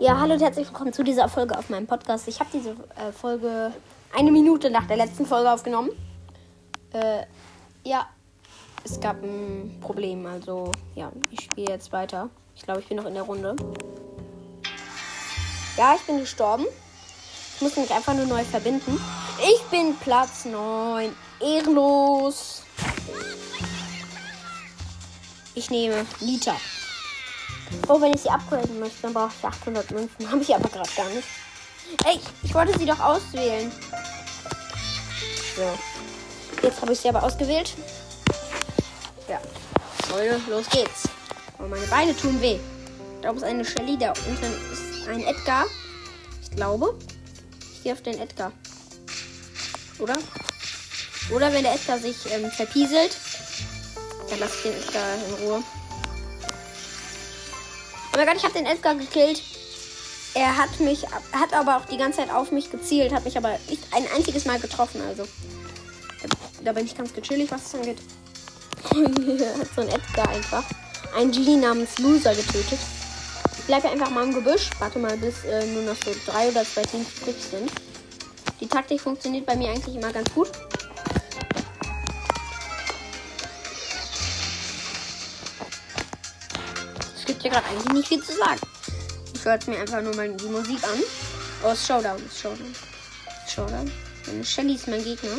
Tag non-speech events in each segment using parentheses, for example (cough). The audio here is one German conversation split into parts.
Ja, hallo und herzlich willkommen zu dieser Folge auf meinem Podcast. Ich habe diese äh, Folge eine Minute nach der letzten Folge aufgenommen. Äh, ja, es gab ein Problem. Also, ja, ich spiele jetzt weiter. Ich glaube, ich bin noch in der Runde. Ja, ich bin gestorben. Ich muss mich einfach nur neu verbinden. Ich bin Platz 9. Ehrenlos. Ich nehme Nita. Oh, wenn ich sie upgraden möchte, dann brauche ich 800 Münzen. (laughs) Habe ich aber gerade gar nicht. Ey, ich wollte sie doch auswählen. So. Jetzt habe ich sie aber ausgewählt. Ja. Leute, los geht's. Oh, meine Beine tun weh. Da oben ist eine Shelly, da unten ist ein Edgar. Ich glaube. Ich gehe auf den Edgar. Oder? Oder wenn der Edgar sich ähm, verpieselt, dann lasse ich den Edgar in Ruhe. Mein Gott, ich habe den Edgar gekillt. Er hat mich, hat aber auch die ganze Zeit auf mich gezielt, hat mich aber nicht ein einziges Mal getroffen. Also da, da bin ich ganz gechillig, was es angeht. (laughs) hat so ein Edgar einfach einen Genie namens Loser getötet. Ich bleibe einfach mal im Gebüsch. Warte mal, bis äh, nur noch so drei oder zwei Teams übrig sind. Die Taktik funktioniert bei mir eigentlich immer ganz gut. Hier gerade eigentlich nicht viel zu sagen. Ich höre mir einfach nur mal die Musik an. Oh, es ist Showdown, Showdown. Showdown. Meine Shelly ist mein Gegner.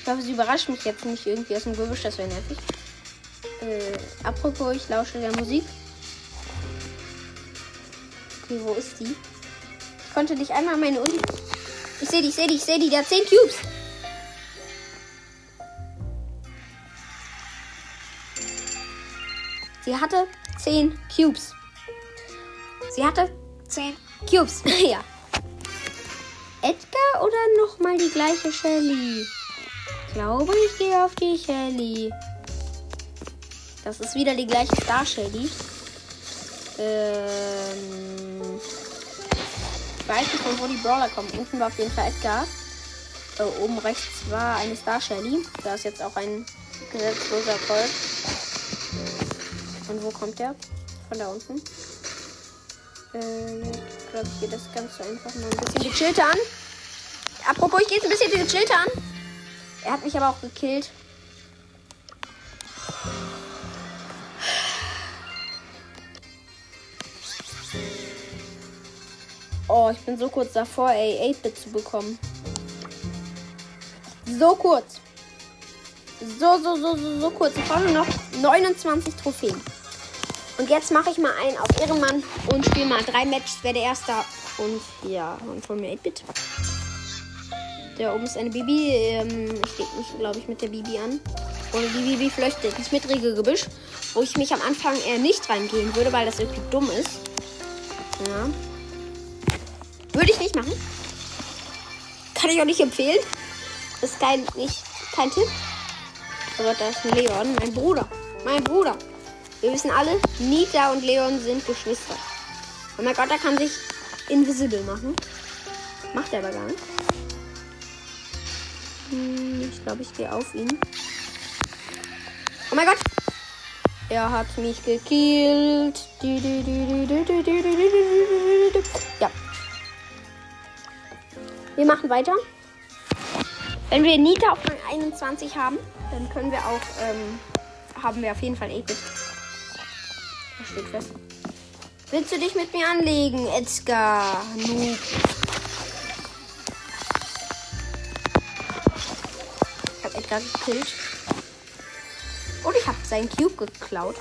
Ich hoffe, sie überrascht mich jetzt nicht irgendwie aus dem Gebüsch, das wäre nervig. Äh, apropos, ich lausche der Musik. Okay, wo ist die? Ich konnte dich einmal meine Uli. Ich sehe dich, ich sehe dich, ich sehe dich. Der hat 10 Cubes. Sie hatte 10 Cubes. Sie hatte 10 Cubes. (laughs) ja. Edgar oder nochmal die gleiche Shelly? Ich glaube, ich gehe auf die Shelly. Das ist wieder die gleiche Star Shelly. Ähm. Ich weiß nicht, von wo die Brawler kommen. Unten war auf jeden Fall Edgar. Äh, oben rechts war eine Star Shelly. Da ist jetzt auch ein gesetzloser Colt. Von wo kommt der? Von da unten. Äh, ich glaube, ich gehe das Ganze einfach mal ein bisschen gechillter an. Apropos, ich gehe jetzt ein bisschen gechillter an. Er hat mich aber auch gekillt. Oh, ich bin so kurz davor, ey, 8-Bit zu bekommen. So kurz. So, so, so, so, so kurz. Ich brauche nur noch 29 Trophäen. Und jetzt mache ich mal einen auf Ehrenmann und spiele mal drei Matches. Wer der Erste. Und ja, und von mir 8-Bit. Da oben ist eine Bibi. Ähm, ich leg mich, glaube ich, mit der Bibi an. Und die Bibi flüchtet ins mittlere Gebüsch, wo ich mich am Anfang eher nicht reingehen würde, weil das irgendwie dumm ist. Ja. Würde ich nicht machen. Kann ich auch nicht empfehlen. Das ist kein, nicht, kein Tipp. Aber da ist ein Leon, mein Bruder. Mein Bruder. Wir wissen alle, Nita und Leon sind Geschwister. Oh mein Gott, er kann sich invisible machen. Macht er aber gar nicht. Hm, ich glaube, ich gehe auf ihn. Oh mein Gott! Er hat mich gekillt. Ja. Wir machen weiter. Wenn wir Nita auf Rang 21 haben, dann können wir auch, ähm, haben wir auf jeden Fall 8-Bit. Das steht fest. Willst du dich mit mir anlegen, Edgar? Noob. Ich habe Edgar gekillt. Und ich habe seinen Cube geklaut.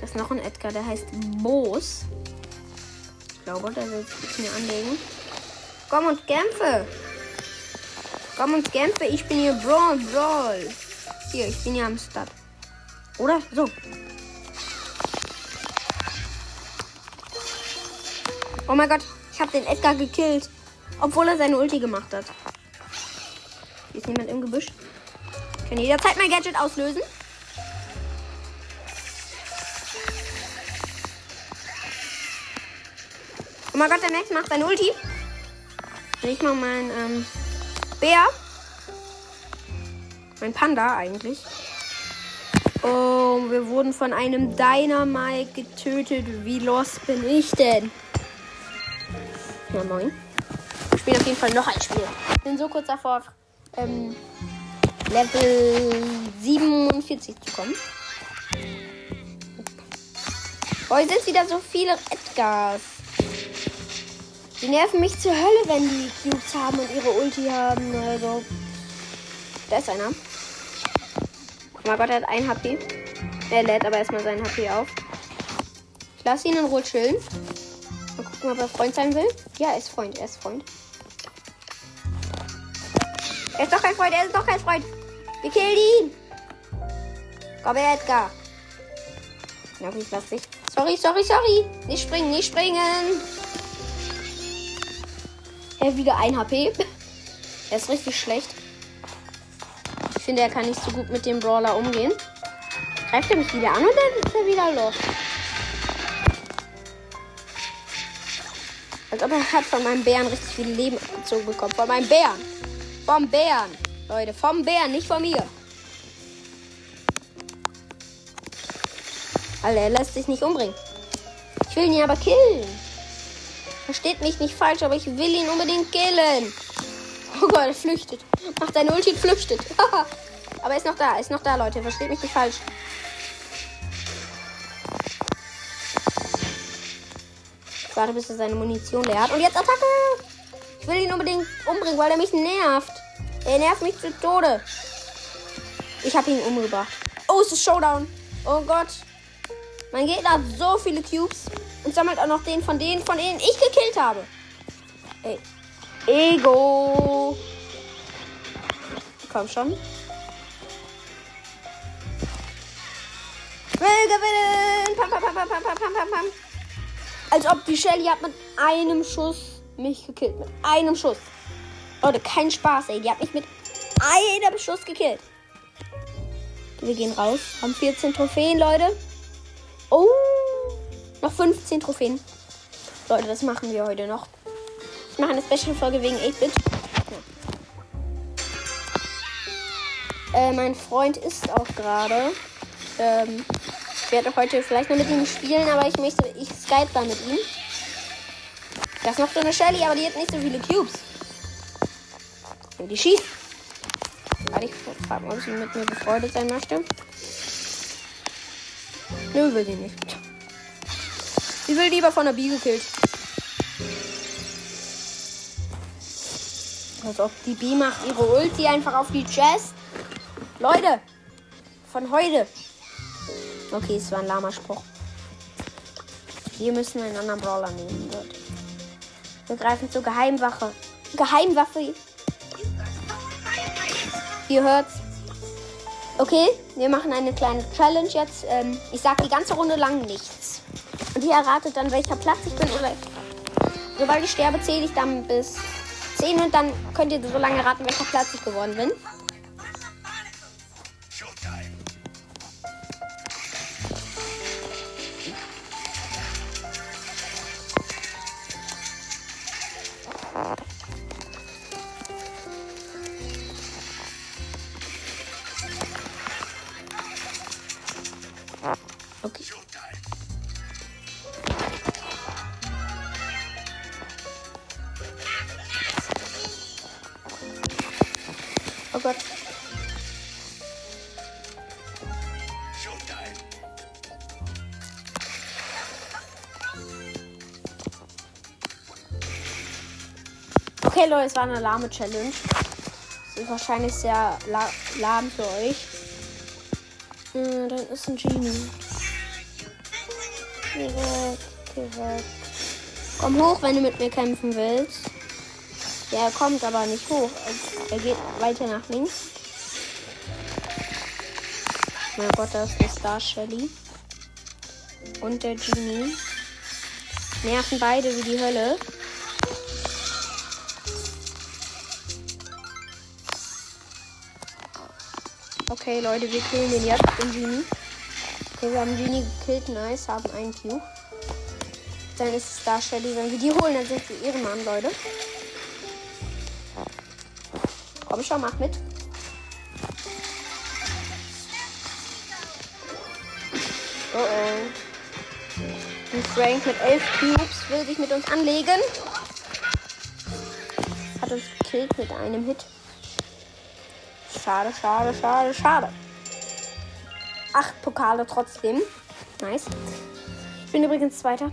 Das ist noch ein Edgar, der heißt Moos. Ich glaube, der will sich mit mir anlegen. Komm und kämpfe. Komm und kämpfe. Ich bin hier Brawl, Brawl. Hier, ich bin hier am Start. Oder? So. Oh mein Gott, ich habe den Edgar gekillt. Obwohl er seine Ulti gemacht hat. Hier ist niemand im Gebüsch. Ich kann jederzeit mein Gadget auslösen. Oh mein Gott, der Max macht seine Ulti. Ich mal mein ähm, Bär. Mein Panda eigentlich. Oh, wir wurden von einem Dynamite getötet. Wie los bin ich denn? Ja, moin. Wir spielen auf jeden Fall noch ein Spiel. Bin so kurz davor, ähm, Level 47 zu kommen. Boah, hier sind wieder so viele Edgars. Die nerven mich zur Hölle, wenn die Cubes haben und ihre Ulti haben. Also. Da ist einer. Oh mein Gott, er hat ein HP. Er lädt aber erstmal seinen HP auf. Ich lasse ihn in Ruhe chillen. Mal gucken, ob er Freund sein will. Ja, er ist Freund, er ist Freund. Er ist doch kein Freund, er ist doch kein Freund. Wir killen ihn. Komm her, Edgar. Na gut, lass dich. Sorry, sorry, sorry. Nicht springen, nicht springen. Er wieder ein HP. Er ist richtig schlecht. Ich finde, er kann nicht so gut mit dem Brawler umgehen. Greift er mich wieder an und dann ist er wieder los. Als ob er hat von meinem Bären richtig viel Leben abgezogen bekommen. Von meinem Bären. Vom Bären. Leute, vom Bären, nicht von mir. Alter, er lässt sich nicht umbringen. Ich will ihn aber killen. Versteht mich nicht falsch, aber ich will ihn unbedingt killen. Oh Gott, er flüchtet. Macht seine Ulti flüchtet. (laughs) aber er ist noch da, er ist noch da, Leute. Versteht mich nicht falsch. Ich warte, bis er seine Munition leer hat. Und jetzt Attacke! Ich will ihn unbedingt umbringen, weil er mich nervt. Er nervt mich zu Tode. Ich habe ihn umgebracht. Oh, es ist Showdown. Oh Gott. Mein Gegner hat so viele Cubes und sammelt auch noch den von denen, von denen ich gekillt habe. Ey. Ego. Komm schon. Will gewinnen. Pam, pam, pam, pam, pam, pam, pam, pam. Als ob die Shelly hat mit einem Schuss mich gekillt. Mit einem Schuss. Leute, kein Spaß, ey. Die hat mich mit einem Schuss gekillt. Wir gehen raus. Haben 14 Trophäen, Leute. Oh, noch 15 Trophäen. Leute, das machen wir heute noch. Ich mache eine Special-Folge wegen 8-Bit. Ja. Äh, mein Freund ist auch gerade. Ähm, ich werde heute vielleicht noch mit ihm spielen, aber ich möchte, ich Skype da mit ihm. Das noch so eine Shelly, aber die hat nicht so viele Cubes. Und die schießt. Warte, ich frage mal, ob sie mit mir befreundet sein möchte. Nö, will sie nicht. Sie will lieber von der Bee gekillt. Als ob die Bee macht ihre Ulti einfach auf die Chest. Leute, von heute. Okay, es war ein Lama-Spruch. Wir müssen einen anderen Brawler nehmen, Leute. Wir greifen zur Geheimwache. Geheimwaffe. Ihr hört's. Okay, wir machen eine kleine Challenge jetzt. Ähm, ich sag die ganze Runde lang nichts. Ihr erratet dann, welcher Platz ich bin. Oder sobald ich sterbe, zähle ich dann bis 10 und dann könnt ihr so lange raten, welcher Platz ich geworden bin. Gott. Okay, Leute, es war eine lahme Challenge. Das ist wahrscheinlich sehr la lahm für euch. Äh, dann ist ein Genie. Geh weg, geh weg. Komm hoch, wenn du mit mir kämpfen willst. Ja, er kommt aber nicht hoch. Er geht weiter nach links. Mein Gott, da ist der Star Shelly. Und der Genie. Nerven beide wie die Hölle. Okay, Leute, wir killen den jetzt, den Genie. Okay, wir haben Genie gekillt, nice, haben einen Q. Dann ist es Star Shelly. Wenn wir die holen, dann sind wir Ehrenmann, Leute. Komm schon, mach mit. Oh oh. Ein Frank mit elf Cubes will sich mit uns anlegen. hat uns gekillt mit einem Hit. Schade, schade, schade, schade. Acht Pokale trotzdem. Nice. Ich bin übrigens Zweiter.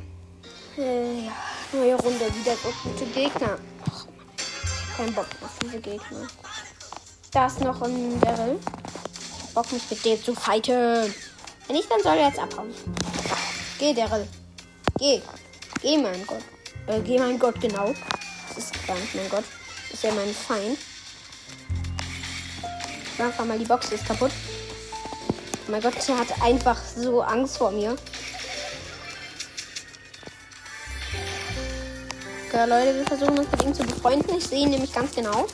Äh, ja, neue Runde. Wieder so gute Gegner. Ach, kein Bock auf diese Gegner. Da ist noch ein Daryl. Bock mich mit dem zu fighten. Wenn nicht, dann soll er jetzt abhauen. Geh, Daryl. Geh. Geh, mein Gott. Äh, geh, mein Gott, genau. Das ist nicht mein Gott. Das ist ja mein Feind. Einfach mal die Box ist kaputt. Mein Gott, der hat einfach so Angst vor mir. Okay, Leute, wir versuchen uns mit ihm zu befreunden. Ich sehe ihn nämlich ganz genau.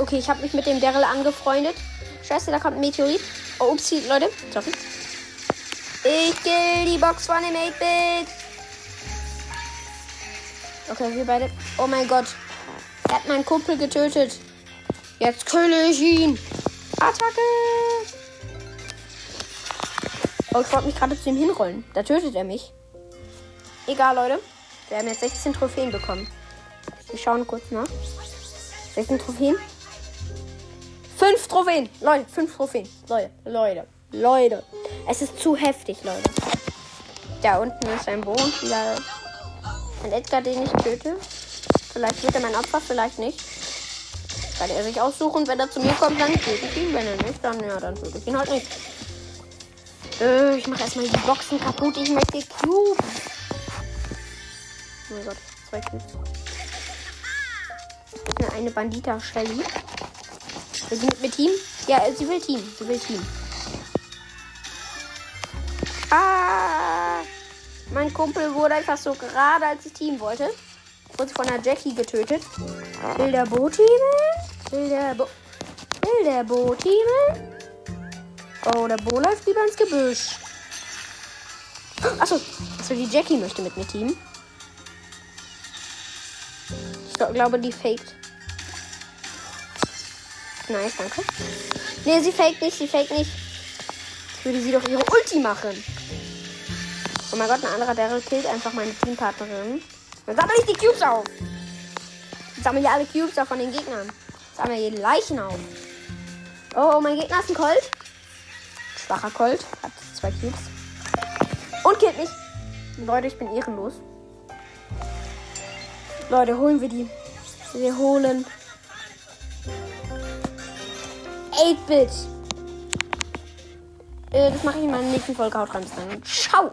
Okay, ich habe mich mit dem Daryl angefreundet. Scheiße, da kommt ein Meteorit. Oh, upsie, Leute. Sorry. Ich kill die Box von dem 8-Bit. Okay, wir beide. Oh mein Gott. Er hat meinen Kumpel getötet. Jetzt kill ich ihn. Attacke. Oh, ich wollte mich gerade zu ihm hinrollen. Da tötet er mich. Egal, Leute. Wir haben jetzt 16 Trophäen bekommen. Wir schauen kurz nach. 16 Trophäen. 5 Trophäen. Leute, 5 Trophäen. Leute, Leute, Leute. Es ist zu heftig, Leute. Da unten ist ein Bogenspieler. Ein Edgar, den ich töte. Vielleicht wird er mein Opfer, vielleicht nicht. Kann er sich aussuchen. Wenn er zu mir kommt, dann töte ich ihn. Wenn er nicht, dann ja, dann töte ich ihn halt nicht. Äh, ich mache erstmal die Boxen kaputt. Ich möchte Cube. Oh mein Gott, zwei Cubes. Eine Bandita Shelly. Will sie mit mir Team? Ja, sie will Team. Sie will Team. Ah! Mein Kumpel wurde einfach so gerade, als ich Team wollte. Wurde von der Jackie getötet. Will der Bo teamen? Will der Bo. Will der Bo teamen? Oh, der Bo läuft lieber ins Gebüsch. Achso, also die Jackie möchte mit mir teamen. Ich glaube, die faked. Nice, danke. Nee, sie faked nicht, sie faked nicht. Ich würde sie doch ihre Ulti machen. Oh mein Gott, ein anderer Daryl killt einfach meine Teampartnerin. Dann sammle ich die Cubes auf. Ich sammle hier alle Cubes auf von den Gegnern. Ich sammle die Leichen auf. Oh, oh, mein Gegner ist ein Colt. Schwacher Colt. Hat zwei Cubes. Und killt mich. Leute, ich bin ehrenlos. Leute, holen wir die. Wir holen 8-Bit. Äh, das mache ich in meiner nächsten Folge. Haut rein. Bis dann. Ciao.